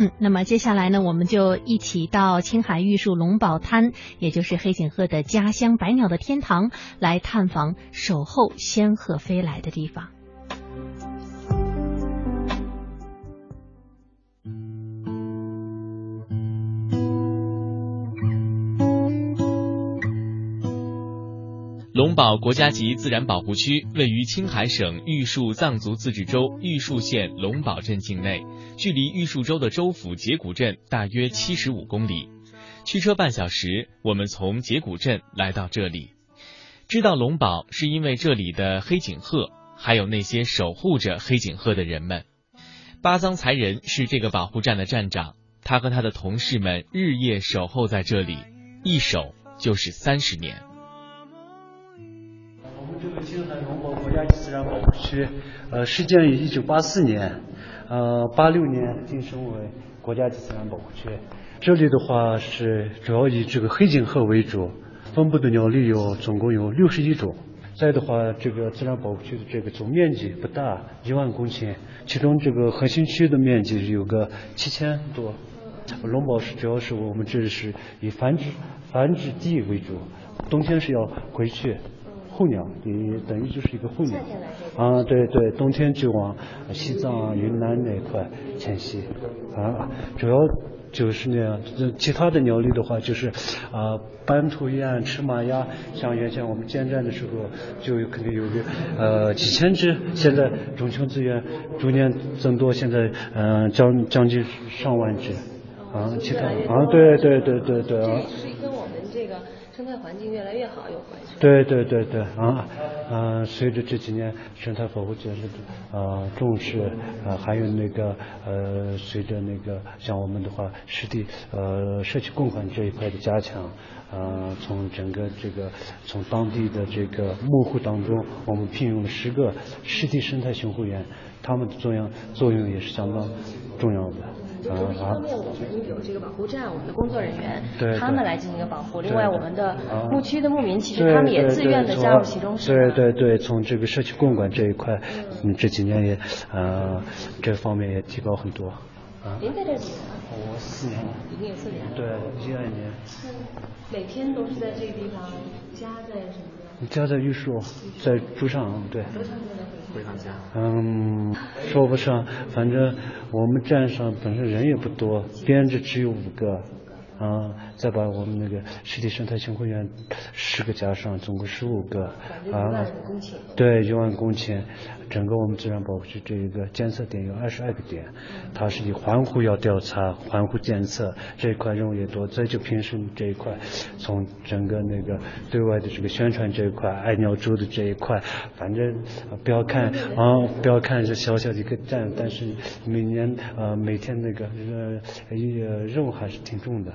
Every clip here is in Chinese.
嗯，那么接下来呢，我们就一起到青海玉树龙宝滩，也就是黑颈鹤的家乡、百鸟的天堂，来探访守候仙鹤飞来的地方。龙宝国家级自然保护区位于青海省玉树藏族自治州玉树县龙宝镇境内，距离玉树州的州府结古镇大约七十五公里，驱车半小时。我们从结古镇来到这里，知道龙宝是因为这里的黑颈鹤，还有那些守护着黑颈鹤的人们。巴桑才人是这个保护站的站长，他和他的同事们日夜守候在这里，一守就是三十年。保护区，呃，始建于一九八四年，呃，八六年晋升为国家级自然保护区。这里的话是主要以这个黑颈鹤为主，分布的鸟类有总共有六十一种。再的话，这个自然保护区的这个总面积不大，一万公顷，其中这个核心区的面积有个七千多。龙宝是主要是我们这是以繁殖繁殖地为主，冬天是要回去。候鸟，你等于就是一个候鸟啊，对对，冬天就往西藏、云南那块迁徙啊，主要就是那样。其他的鸟类的话，就是啊，斑头雁、赤马鸭，像原先我们建站的时候，就肯定有个呃几千只，现在种群资源逐年增多，现在嗯将将近上万只啊，其他啊，对对对对对啊。生态环境越来越好有关系。对对对对啊，嗯，随着这几年生态保护建设的呃重视，呃还有那个呃随着那个像我们的话湿地呃社区共管这一块的加强，呃从整个这个从当地的这个牧户当中，我们聘用了十个湿地生态巡护员，他们的作用作用也是相当重要的。就是一方面，我们有这个保护站，我们的工作人员，对他们来进行一个保护。另外，我们的牧区的牧民，其实他们也自愿的加入其中。对对对，从这个社区共管这一块，嗯，这几年也呃这方面也提高很多。您在这几年？我四年了。已经有四年了。对，一二年。每天都是在这个地方家在什么？家在玉树，在竹上，对。回趟家。嗯，说不上，反正我们站上本身人也不多，编制只有五个。啊，再把我们那个湿地生态巡护员十个加上，总共十五个啊，对，一万公顷，整个我们自然保护区这一个监测点有二十二个点，它是以环湖要调查、环湖监测这一块任务也多，再就平时这一块，从整个那个对外的这个宣传这一块，爱鸟洲的这一块，反正不要看啊，不要看是小小的一个站，但是每年呃每天那个呃任务还是挺重的。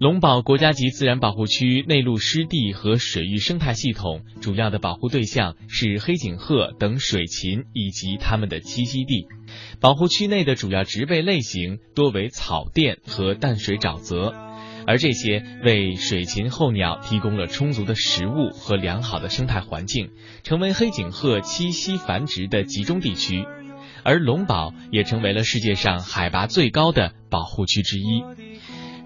龙宝国家级自然保护区内陆湿地和水域生态系统主要的保护对象是黑颈鹤等水禽以及它们的栖息地。保护区内的主要植被类型多为草甸和淡水沼泽，而这些为水禽候鸟提供了充足的食物和良好的生态环境，成为黑颈鹤栖息繁殖的集中地区。而龙宝也成为了世界上海拔最高的保护区之一。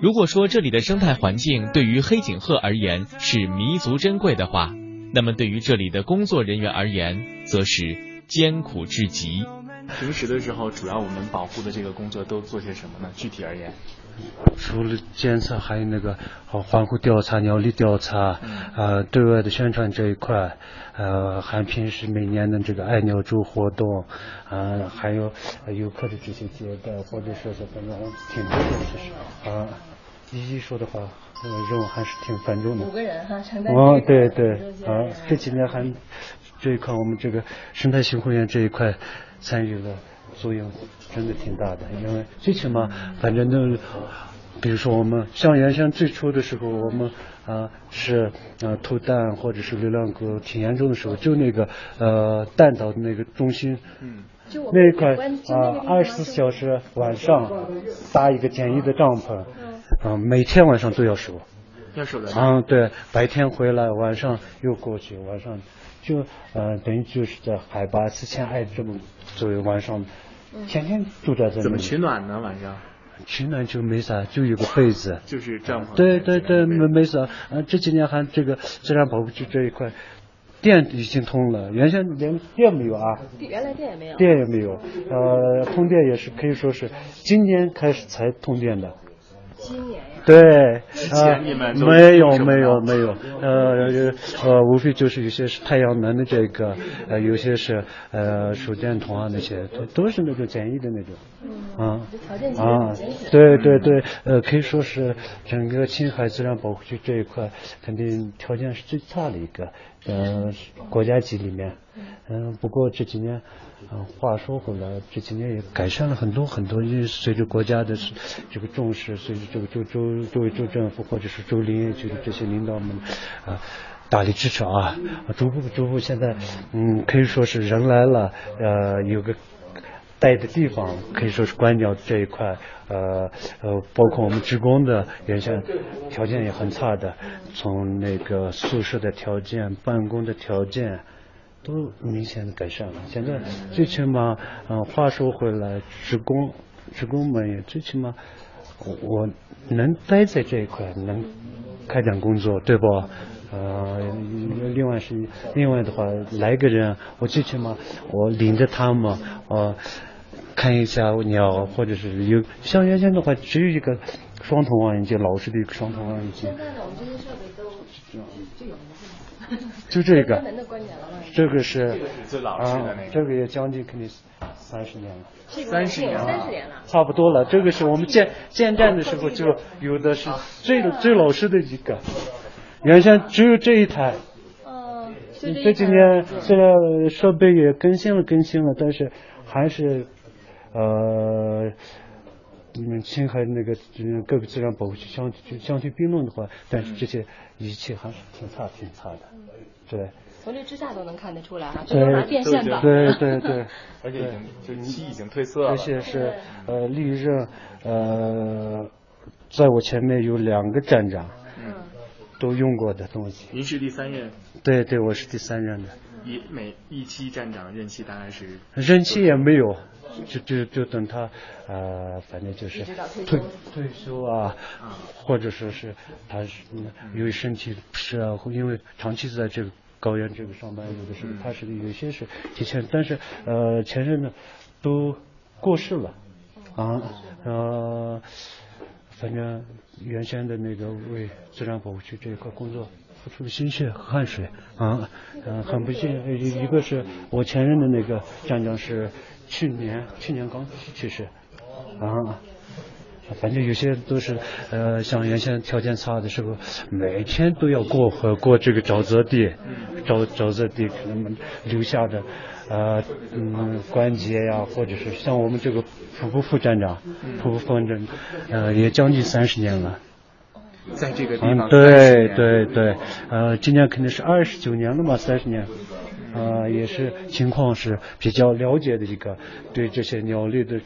如果说这里的生态环境对于黑颈鹤而言是弥足珍贵的话，那么对于这里的工作人员而言，则是艰苦至极。平时的时候，主要我们保护的这个工作都做些什么呢？具体而言，除了监测，还有那个环湖调查、鸟类调查，呃，对外的宣传这一块，呃，还平时每年的这个爱鸟周活动，啊，还有游客的这些接待，或者说是反正挺多的其实啊。一一说的话，任务还是挺繁重的。五个人哈，承担哦，对对啊，这几年还这一块我们这个生态巡护员这一块参与的作用真的挺大的，因为最起码反正都，比如说我们像原先最初的时候，我们啊是啊偷蛋或者是流浪狗挺严重的时候，就那个呃蛋岛的那个中心，嗯，那一块啊二十四小时晚上搭一个简易的帐篷。啊，每天晚上都要守，要守的。嗯，对，白天回来，晚上又过去，晚上就呃等于就是在海拔四千二这么左右，晚上天天住在这里。怎么取暖呢？晚上？取暖就没啥，就有个被子。就是帐篷。对对对，没没啥。呃，这几年还这个自然保护区这一块。电已经通了，原先连电没有啊。原来电也没有。电也没有，呃，通电也是可以说是今年开始才通电的。今年呀。对，啊，没有没有没有，呃呃，无非就是有些是太阳能的这个，呃，有些是呃手电筒啊那些，都都是那种简易的那种。啊。啊，对对对，呃，可以说是整个青海自然保护区这一块，肯定条件是最差的一个。嗯，国家级里面，嗯，不过这几年，嗯，话说回来，这几年也改善了很多很多，因为随着国家的这个重视，随着这个州州州政府或者是州林业局的这些领导们啊大力支持啊，逐步逐步现在，嗯，可以说是人来了，呃，有个。待的地方可以说是关鸟这一块，呃呃，包括我们职工的原先条件也很差的，从那个宿舍的条件、办公的条件都明显的改善了。现在最起码，嗯，话说回来，职工职工们也最起码，我能待在这一块，能开展工作，对不？呃，另外是另外的话，来个人，我最起码我领着他们，呃。看一下鸟，或者是有像原先的话，只有一个双筒望远镜，老式的一个双筒望远镜。现在呢，我们这些设备都就有 就这个。这个是最老式的那个。这个也将近肯定三十年了。三十年了。三十年了。差不多了，这个是我们建建站的时候就有的是最最老式的一个，原先只有这一台。嗯。这几年虽然设备也更新了更新了，但是还是。呃，你们青海那个各个自然保护区相相提并论的话，但是这些仪器还是挺差挺差的，对。从这支架都能看得出来哈，这都拿电线的。对对对。而且已经就漆已经褪色了。而且是呃历任呃，在我前面有两个站长，嗯，都用过的东西。您是第三任？对对，我是第三任的。一每一期站长任期大概是？任期也没有。就就就等他，呃，反正就是退退休啊，或者说是他是由于身体不适啊，因为长期在这个高原这个上班，有的时候他是有些是提前，但是呃前任呢都过世了啊，呃，反正原先的那个为自然保护区这一块工作付出的心血和汗水啊，嗯，很不幸，一一个是我前任的那个站长是。去年去年刚去世，啊，反正有些都是呃，像原先条件差的时候，每天都要过河过这个沼泽地，沼沼泽地可能留下的呃嗯关节呀，或者是像我们这个瀑布副站长，瀑布副站长，呃也将近三十年了，在这个地方，对对对，呃今年肯定是二十九年了嘛，三十年。啊，也是情况是比较了解的一个，对这些鸟类的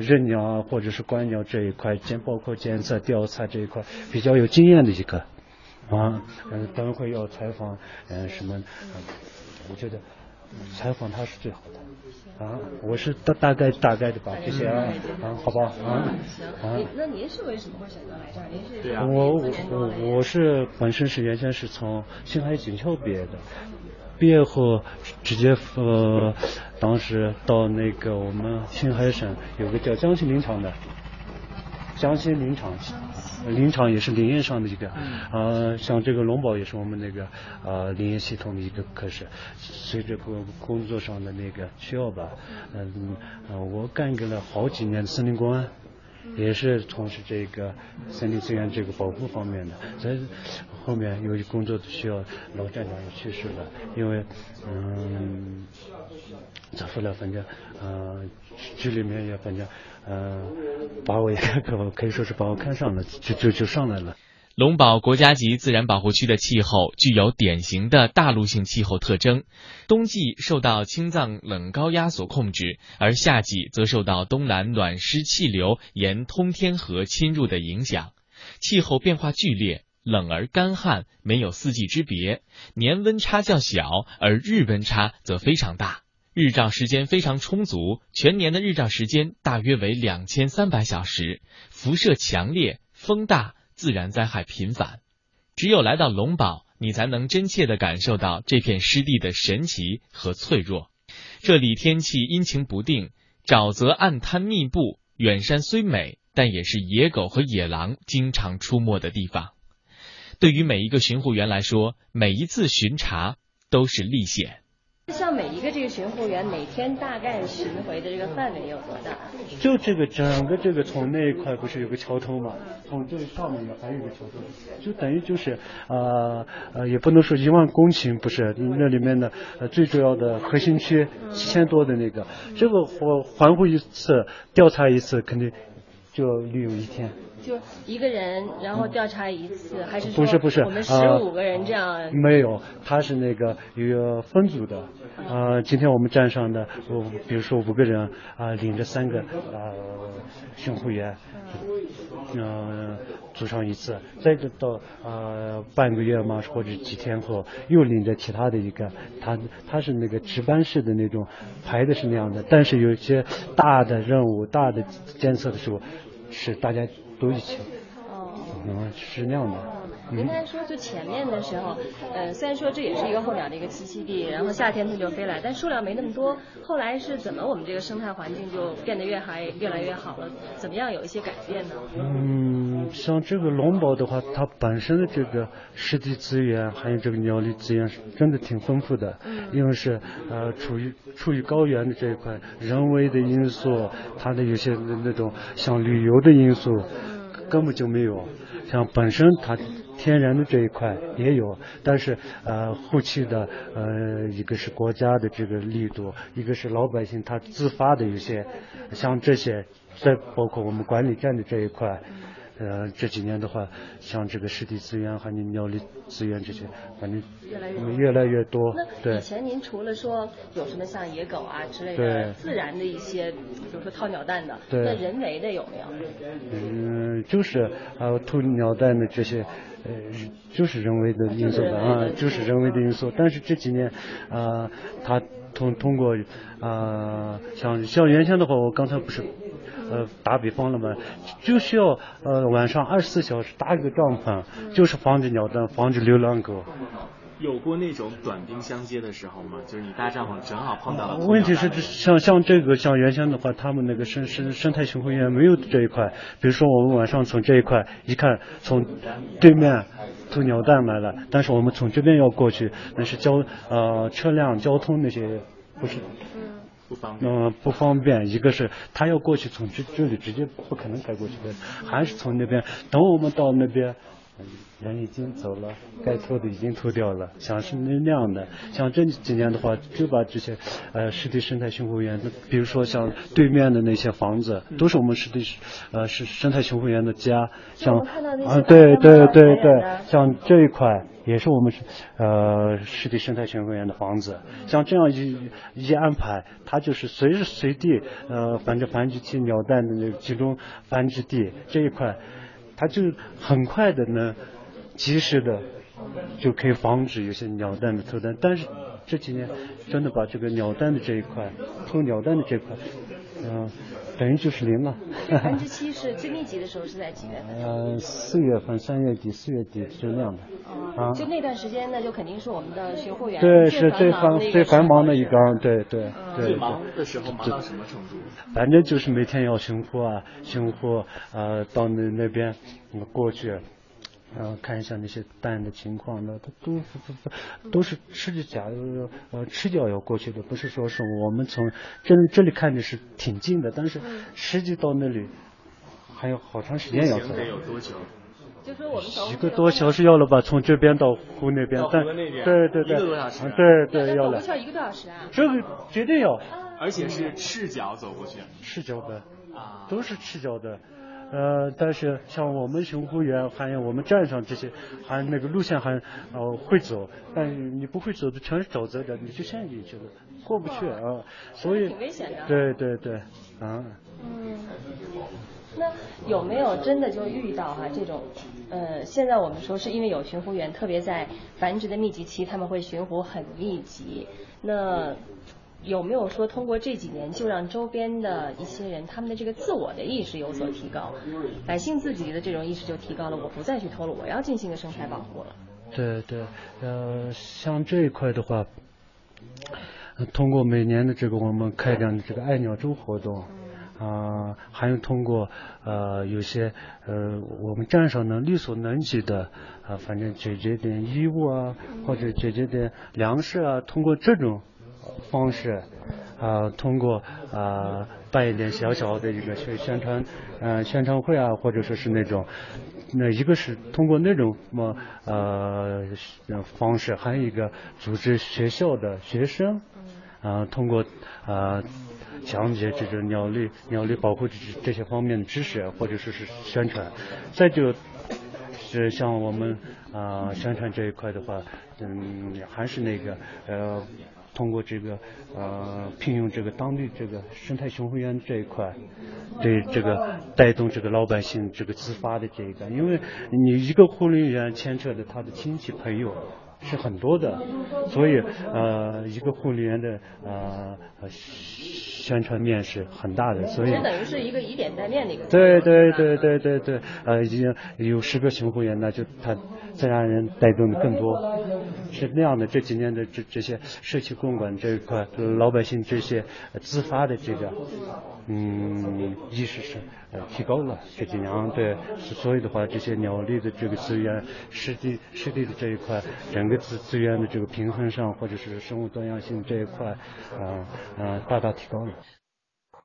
认鸟啊，或者是观鸟这一块，监包括监测调查这一块比较有经验的一个啊，嗯，等会要采访嗯什么，我觉得采访他是最好的啊，我是大大概大概的吧，这些啊，啊，好吧，啊，行，那您是为什么会选择来这儿？您是对啊，我我我是本身是原先是从青海警校毕业的。毕业后直接呃，当时到那个我们青海省有个叫江西林场的，江西林场，林场也是林业上的一个，呃，像这个龙宝也是我们那个呃林业系统的一个科室，随着工工作上的那个需要吧，嗯，我干个了好几年森林公安。也是从事这个森林资源这个保护方面的，所以后面由于工作的需要，老站长也去世了，因为嗯，咋说呢，反正呃，局里面也反正呃，把我也可 可以说是把我看上了，就就就上来了。龙宝国家级自然保护区的气候具有典型的大陆性气候特征，冬季受到青藏冷高压所控制，而夏季则受到东南暖湿气流沿通天河侵入的影响，气候变化剧烈，冷而干旱，没有四季之别，年温差较小，而日温差则非常大。日照时间非常充足，全年的日照时间大约为两千三百小时，辐射强烈，风大，自然灾害频繁。只有来到龙宝，你才能真切地感受到这片湿地的神奇和脆弱。这里天气阴晴不定，沼泽暗滩密布，远山虽美，但也是野狗和野狼经常出没的地方。对于每一个巡护员来说，每一次巡查都是历险。像每一个这个巡护员每天大概巡回的这个范围有多大？就这个整个这个从那一块不是有个桥头嘛，从这上面还有一个桥头，就等于就是呃呃也不能说一万公顷，不是那里面的呃最主要的核心区七千多的那个，这个环环护一次调查一次肯定就要利用一天。就一个人，然后调查一次，还是不是不是我们十五个人这样？没有，他是那个一个分组的。呃，今天我们站上的，我比如说五个人啊，领着三个呃巡护员，嗯，组上一次，再到呃半个月嘛，或者几天后，又领着其他的一个，他他是那个值班室的那种排的是那样的，但是有一些大的任务、大的监测的时候，是大家。都一起，嗯，是那样的。您刚才说就前面的时候，呃，虽然说这也是一个候鸟的一个栖息地，然后夏天它就飞来，但数量没那么多。后来是怎么我们这个生态环境就变得越还越来越好了？怎么样有一些改变呢？嗯，像这个龙宝的话，它本身的这个湿地资源还有这个鸟类资源是真的挺丰富的。嗯。因为是呃处于处于高原的这一块，人为的因素，它的有些那种像旅游的因素。根本就没有，像本身它天然的这一块也有，但是呃后期的呃一个是国家的这个力度，一个是老百姓他自发的一些，像这些，再包括我们管理站的这一块。呃，这几年的话，像这个湿地资源还有鸟类资源这些，反正越来越越来越多。对。以前您除了说有什么像野狗啊之类的自然的一些，比如说掏鸟蛋的，那人为的有没有？嗯，就是呃偷鸟蛋的这些，呃，就是人为的因素吧啊，就是人为的因素。但是这几年啊，他通通过啊，像像原先的话，我刚才不是。呃，打比方了嘛，就需要呃晚上二十四小时搭一个帐篷，就是防止鸟蛋，防止流浪狗。有过那种短兵相接的时候吗？就是你搭帐篷正好碰到了。问题是像像这个像原先的话，他们那个生生生态巡回员没有这一块。比如说我们晚上从这一块一看，从对面偷鸟蛋来了，但是我们从这边要过去，那是交呃车辆交通那些不是。嗯，不方便。一个是他要过去，从这这里直接不可能开过去的，还是从那边。等我们到那边，人已经走了，该脱的已经脱掉了。像是那那样的，像这几年的话，就把这些呃湿地生态巡护员，比如说像对面的那些房子，都是我们湿地呃是生态巡护员的家。像啊，对对对对，像这一块。也是我们呃湿地生态巡护员的房子，像这样一一安排，它就是随时随地呃反正繁殖期鸟蛋的那集中繁殖地这一块，它就很快的呢，及时的就可以防止有些鸟蛋的偷蛋，但是这几年真的把这个鸟蛋的这一块偷鸟蛋的这块，嗯。等于就是零了。繁殖期是最密集的时候是在几月份？呃，四月份、三月底、四月底就那样的。啊，就那段时间，呢就肯定是我们的巡护员对是最繁最繁忙的一缸，对对对。最忙的时候忙到什么程度？反正就是每天要巡护啊，巡护呃到那那边过去。呃，看一下那些蛋的情况，那它都都都是吃着假呃赤脚要过去的，不是说是我们从这这里看着是挺近的，但是实际到那里还有好长时间要走。得有多久？就说我们一个多小时要了吧？从这边到湖那边，但对对对，一个多小时，对对要了。需要一个多小时啊？这个绝对要，而且是赤脚走过去。赤脚的，啊，都是赤脚的。呃，但是像我们巡护员，还有我们站上这些，还那个路线还呃会走，但你不会走的全是沼泽的，你就陷进去了，过不去啊。所以挺危险的。对对对，啊。嗯。那有没有真的就遇到哈这种？呃，现在我们说是因为有巡护员，特别在繁殖的密集期，他们会巡湖很密集。那有没有说通过这几年就让周边的一些人他们的这个自我的意识有所提高，百姓自己的这种意识就提高了，我不再去偷了，我要进行一个生态保护了。对对，呃，像这一块的话，通过每年的这个我们开展的这个爱鸟周活动。啊，还有通过呃有些呃我们站上能力所能及的啊，反正解决点衣物啊，或者解决点粮食啊，通过这种方式啊，通过啊办一点小小的一个宣宣传呃宣传会啊，或者说是那种那一个是通过那种么呃方式，还有一个组织学校的学生啊，通过啊。讲解这种鸟类、鸟类保护这这些方面的知识，或者说是宣传。再就是像我们啊宣传这一块的话，嗯，还是那个呃，通过这个呃聘用这个当地这个生态巡回员这一块，对这个带动这个老百姓这个自发的这一个，因为你一个护林员牵扯的他的亲戚朋友。是很多的，所以呃，一个护理员的呃宣传面是很大的，所以等于是一个以点带面的一个。对对对对对对，呃，已经有十个巡护员，那就他自然人带动的更多，是那样的。这几年的这这些社区公馆这一块，老百姓这些自发的这个嗯意识是呃。提高了这几年，对，所以的话，这些鸟类的这个资源、湿地、湿地的这一块，整个资资源的这个平衡上，或者是生物多样性这一块，啊啊，大大提高了。